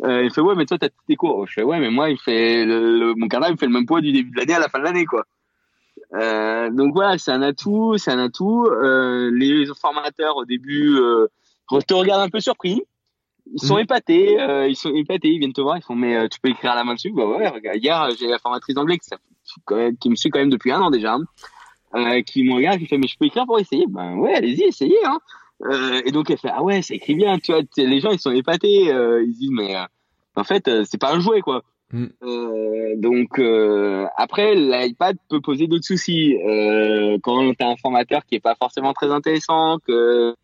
Euh, il fait, ouais, mais toi, t'as tous tes cours. Je fais, ouais, mais moi, il fait, le, mon carnet, il fait le même poids du début de l'année à la fin de l'année, quoi. Euh, donc voilà, c'est un atout, c'est un atout. Euh, les formateurs, au début, te regardent un peu surpris ils sont mm. épatés, ils sont épatés, ils viennent te voir, ils font mais tu peux écrire à la main dessus? Bah ouais, regarde, hier j'ai la formatrice d'anglais qui, qui me suit quand même depuis un an déjà, hein, qui me regarde, qui fait mais je peux écrire pour essayer? Ben ouais, allez-y, essayez. Hein. Euh, et donc elle fait ah ouais, ça écrit bien, tu vois. Les gens ils sont épatés, euh, ils disent mais en fait c'est pas un jouet quoi. Mm. donc après l'iPad peut poser d'autres soucis quand t'as un formateur qui est pas forcément très intéressant, que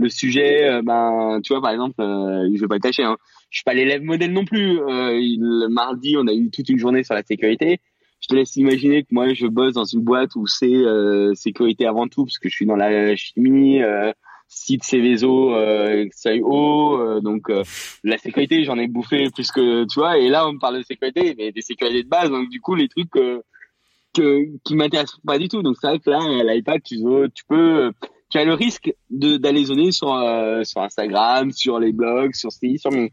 le sujet, euh, ben, tu vois, par exemple, euh, je vais pas le cacher, hein, je suis pas l'élève modèle non plus. Euh, le mardi, on a eu toute une journée sur la sécurité. Je te laisse imaginer que moi, je bosse dans une boîte où c'est euh, sécurité avant tout, parce que je suis dans la chimie, euh, site Céveso, euh, haut, donc la sécurité, j'en ai bouffé plus que, tu vois. Et là, on me parle de sécurité, mais des sécurités de base, donc du coup, les trucs que, qui m'intéressent pas du tout. Donc c'est vrai que là, l'iPad, tu, tu peux tu as le risque d'aller zoner sur euh, sur Instagram, sur les blogs, sur ci, sur mon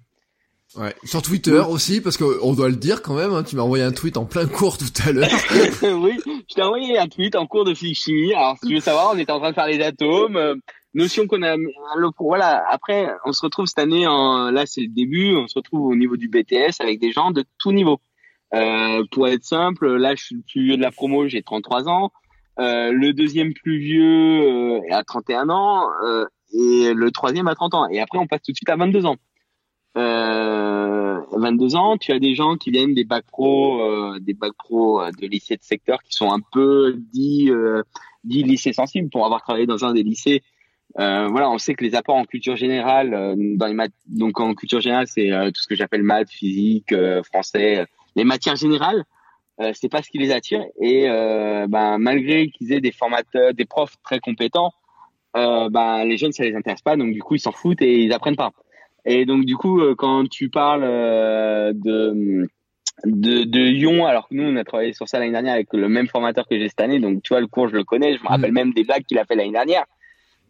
Ouais, sur Twitter aussi, parce qu'on doit le dire quand même, hein, tu m'as envoyé un tweet en plein cours tout à l'heure. oui, je t'ai envoyé un tweet en cours de physique chimie. Alors, si tu veux savoir, on était en train de faire les atomes, euh, notion qu'on a... voilà, après, on se retrouve cette année, là c'est le début, on se retrouve au niveau du BTS avec des gens de tout niveau. Euh, pour être simple, là je suis le plus vieux de la promo, j'ai 33 ans. Euh, le deuxième plus vieux euh, à 31 ans euh, et le troisième à 30 ans. Et après, on passe tout de suite à 22 ans. Euh, 22 ans, tu as des gens qui viennent des bacs pro, des bacs pro de lycées de secteur qui sont un peu dit dit lycée sensibles pour avoir travaillé dans un des lycées. Voilà, on sait que les apports en culture générale, dans les maths, donc en culture générale, c'est tout ce que j'appelle maths, physique, français, les matières générales. Euh, c'est pas ce qui les attire et euh, ben malgré qu'ils aient des formateurs, des profs très compétents, euh, ben les jeunes ça les intéresse pas donc du coup ils s'en foutent et ils apprennent pas. Et donc du coup euh, quand tu parles euh, de de, de Lyon, alors que nous on a travaillé sur ça l'année dernière avec le même formateur que j'ai cette année, donc tu vois le cours je le connais, je me rappelle mm. même des blagues qu'il a fait l'année dernière.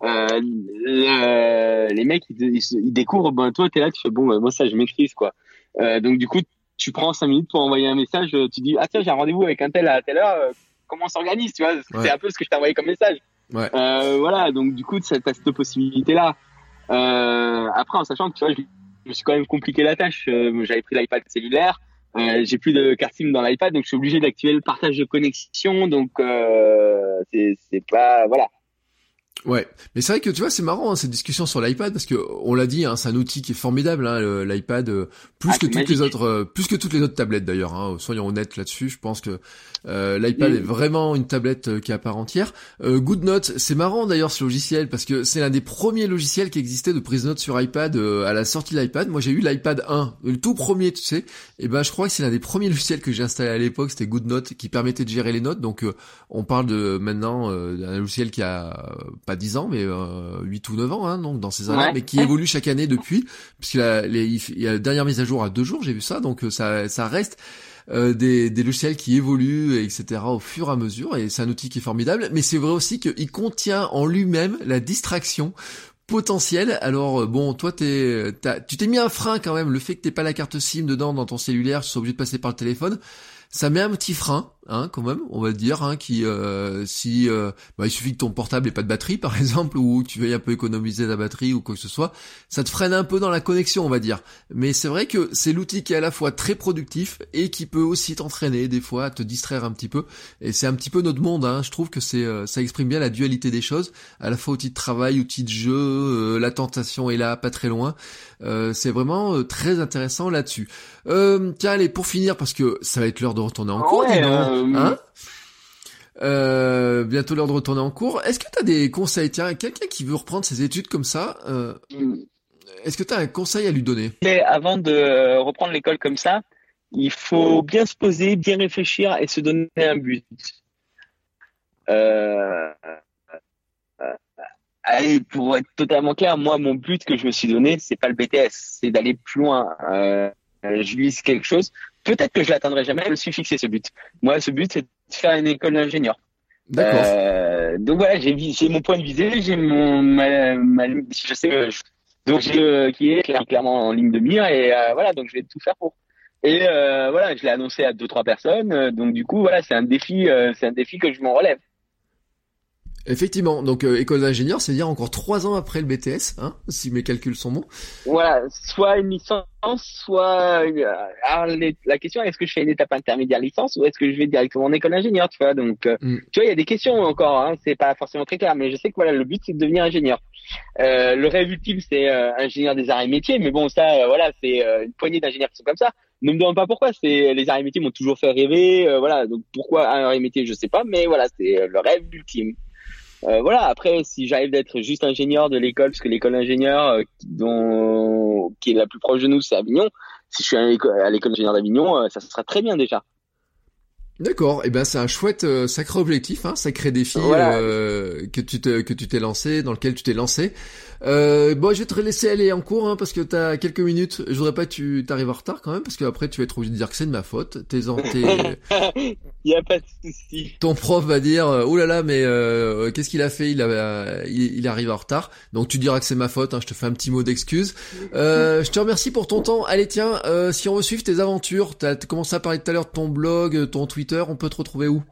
Euh, les mecs ils, découvrent ben toi t'es là tu fais bon ben, moi ça je maîtrise quoi euh, donc du coup tu prends cinq minutes pour envoyer un message tu dis ah tiens j'ai un rendez-vous avec un tel à telle heure euh, comment on s'organise tu vois? C'est un peu ce que je t'ai envoyé comme message ouais. euh, voilà donc du coup t'as cette possibilité là euh, après en sachant que tu vois je, je me suis quand même compliqué la tâche j'avais pris l'iPad cellulaire euh, j'ai plus de carte SIM dans l'iPad, donc je suis obligé d'activer le partage de connexion. Donc euh, c'est pas voilà. Ouais, mais c'est vrai que tu vois, c'est marrant hein, cette discussion sur l'iPad parce que on l'a dit, hein, c'est un outil qui est formidable, hein, l'iPad, euh, plus ah, que toutes les autres, euh, plus que toutes les autres tablettes d'ailleurs. Hein, soyons honnêtes là-dessus. Je pense que euh, l'iPad est vraiment une tablette qui est à part entière. GoodNote, c'est marrant d'ailleurs ce logiciel parce que c'est l'un des premiers logiciels qui existait de prise de notes sur iPad à la sortie de l'iPad. Moi, j'ai eu l'iPad 1, le tout premier, tu sais. Et ben, je crois que c'est l'un des premiers logiciels que j'ai installé à l'époque. C'était GoodNote qui permettait de gérer les notes. Donc, on parle de maintenant d'un logiciel qui a pas 10 ans, mais euh, 8 ou 9 ans, hein, donc dans ces années, mais qui évolue chaque année depuis, puisqu'il il y a la dernière mise à jour à deux jours, j'ai vu ça, donc euh, ça, ça reste euh, des, des, logiciels qui évoluent, etc. au fur et à mesure, et c'est un outil qui est formidable, mais c'est vrai aussi qu'il contient en lui-même la distraction potentielle. Alors euh, bon, toi t'es, tu t'es mis un frein quand même, le fait que t'aies pas la carte SIM dedans dans ton cellulaire, tu sois obligé de passer par le téléphone, ça met un petit frein, hein, quand même, on va dire, hein, qui euh, si euh, bah, il suffit que ton portable ait pas de batterie, par exemple, ou tu veuilles un peu économiser la batterie ou quoi que ce soit, ça te freine un peu dans la connexion, on va dire. Mais c'est vrai que c'est l'outil qui est à la fois très productif et qui peut aussi t'entraîner des fois, à te distraire un petit peu. Et c'est un petit peu notre monde. Hein. Je trouve que c'est euh, ça exprime bien la dualité des choses, à la fois outil de travail, outil de jeu, la tentation est là, pas très loin. c'est vraiment très intéressant là-dessus. tiens, allez, pour finir, parce que ça va être l'heure de retourner en cours, euh, hein euh, bientôt l'heure de retourner en cours. Est-ce que tu as des conseils? Tiens, quelqu'un qui veut reprendre ses études comme ça, euh, est-ce que tu as un conseil à lui donner? Mais avant de reprendre l'école comme ça, il faut bien se poser, bien réfléchir et se donner un but. allez, pour être totalement clair, moi, mon but que je me suis donné, c'est pas le BTS, c'est d'aller plus loin. je vise quelque chose peut-être que je l'atteindrai jamais. Je me suis fixé ce but. Moi, ce but, c'est de faire une école d'ingénieur. D'accord. Euh, donc voilà, j'ai j'ai mon point de visée, j'ai mon ma, ma, je sais que donc j'ai qui est clairement en ligne de mire et euh, voilà, donc je vais tout faire pour. Et euh, voilà, je l'ai annoncé à deux trois personnes, donc du coup voilà, c'est un défi, euh, c'est un défi que je m'en relève. Effectivement, donc euh, école d'ingénieur, c'est-à-dire encore trois ans après le BTS, hein, si mes calculs sont bons. Voilà, soit une licence, soit euh, alors, la question est-ce que je fais une étape intermédiaire licence ou est-ce que je vais directement en école d'ingénieur, tu vois Donc, euh, mm. tu vois, il y a des questions encore, hein, c'est pas forcément très clair, mais je sais que voilà, le but c'est de devenir ingénieur. le rêve ultime c'est ingénieur des arts et métiers, mais bon, ça, voilà, c'est une poignée d'ingénieurs qui sont comme ça. Ne me demande pas pourquoi. C'est les arts et métiers m'ont toujours fait rêver, voilà. Donc pourquoi un art et métier, je sais pas, mais voilà, c'est le rêve ultime. Euh, voilà. Après, si j'arrive d'être juste ingénieur de l'école, parce que l'école d'ingénieur euh, dont qui est la plus proche de nous, c'est Avignon. Si je suis à l'école d'ingénieur d'Avignon, euh, ça sera très bien déjà. D'accord, et eh ben c'est un chouette sacré objectif, hein, sacré défi que tu te, que tu t'es lancé, dans lequel tu t'es lancé. Euh, bon, je vais te laisser aller en cours hein, parce que t'as quelques minutes. Je voudrais pas que tu t'arrives en retard quand même parce qu'après tu vas être obligé de dire que c'est de ma faute. T'es en, Il y a pas de souci. Ton prof va dire, euh, oh là là, mais euh, qu'est-ce qu'il a fait? Il a, il, arrive en retard. Donc tu diras que c'est ma faute. Hein, je te fais un petit mot d'excuse. Euh, je te remercie pour ton temps. Allez tiens, euh, si on veut suivre tes aventures, t'as commencé à parler tout à l'heure de ton blog, ton Twitter. On peut te retrouver où?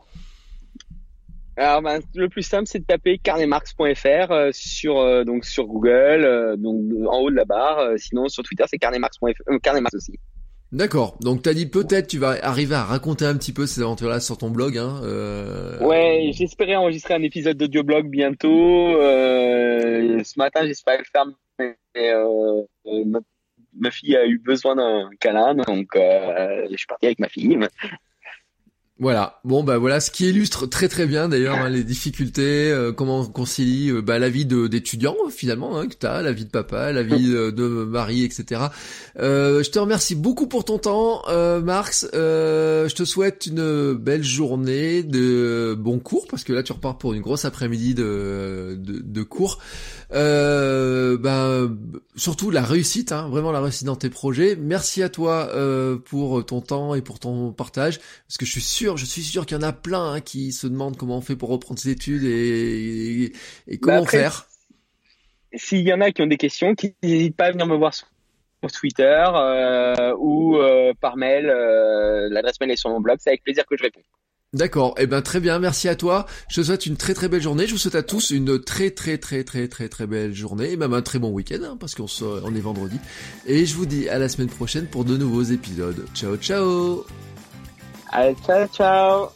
Alors, ben, le plus simple, c'est de taper carnemarx.fr euh, sur euh, donc sur Google, euh, donc en haut de la barre. sinon, sur Twitter, c'est carnemarx.fr, carnemarx aussi. D'accord. Donc, t'as dit peut-être tu vas arriver à raconter un petit peu ces aventures-là sur ton blog. Hein, Ouais, j'espérais enregistrer un épisode d'audioblog bientôt. ce matin, j'espérais le faire, mais ma, ma, fille a eu besoin d'un câlin, donc je suis parti avec ma fille. Voilà. Bon bah voilà, ce qui illustre très très bien d'ailleurs hein, les difficultés, euh, comment on concilie euh, bah, la vie d'étudiant finalement hein, que t'as, la vie de papa, la vie de, de mari, etc. Euh, je te remercie beaucoup pour ton temps, euh, Marx. je te souhaite une belle journée de bons cours parce que là tu repars pour une grosse après-midi de, de, de cours. Euh, ben, surtout la réussite, hein, vraiment la réussite dans tes projets. Merci à toi euh, pour ton temps et pour ton partage, parce que je suis sûr, je suis sûr qu'il y en a plein hein, qui se demandent comment on fait pour reprendre ses études et, et, comment bah, faire. s'il y en a qui ont des questions, qui n'hésitent pas à venir me voir sur Twitter ou par mail. L'adresse mail est sur mon blog. C'est avec plaisir que je réponds. D'accord, eh ben très bien, merci à toi. Je te souhaite une très très belle journée. Je vous souhaite à tous une très très très très très très belle journée et même un très bon week-end hein, parce qu'on on est vendredi. Et je vous dis à la semaine prochaine pour de nouveaux épisodes. Ciao ciao. Allez, ciao ciao.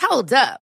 Hold up.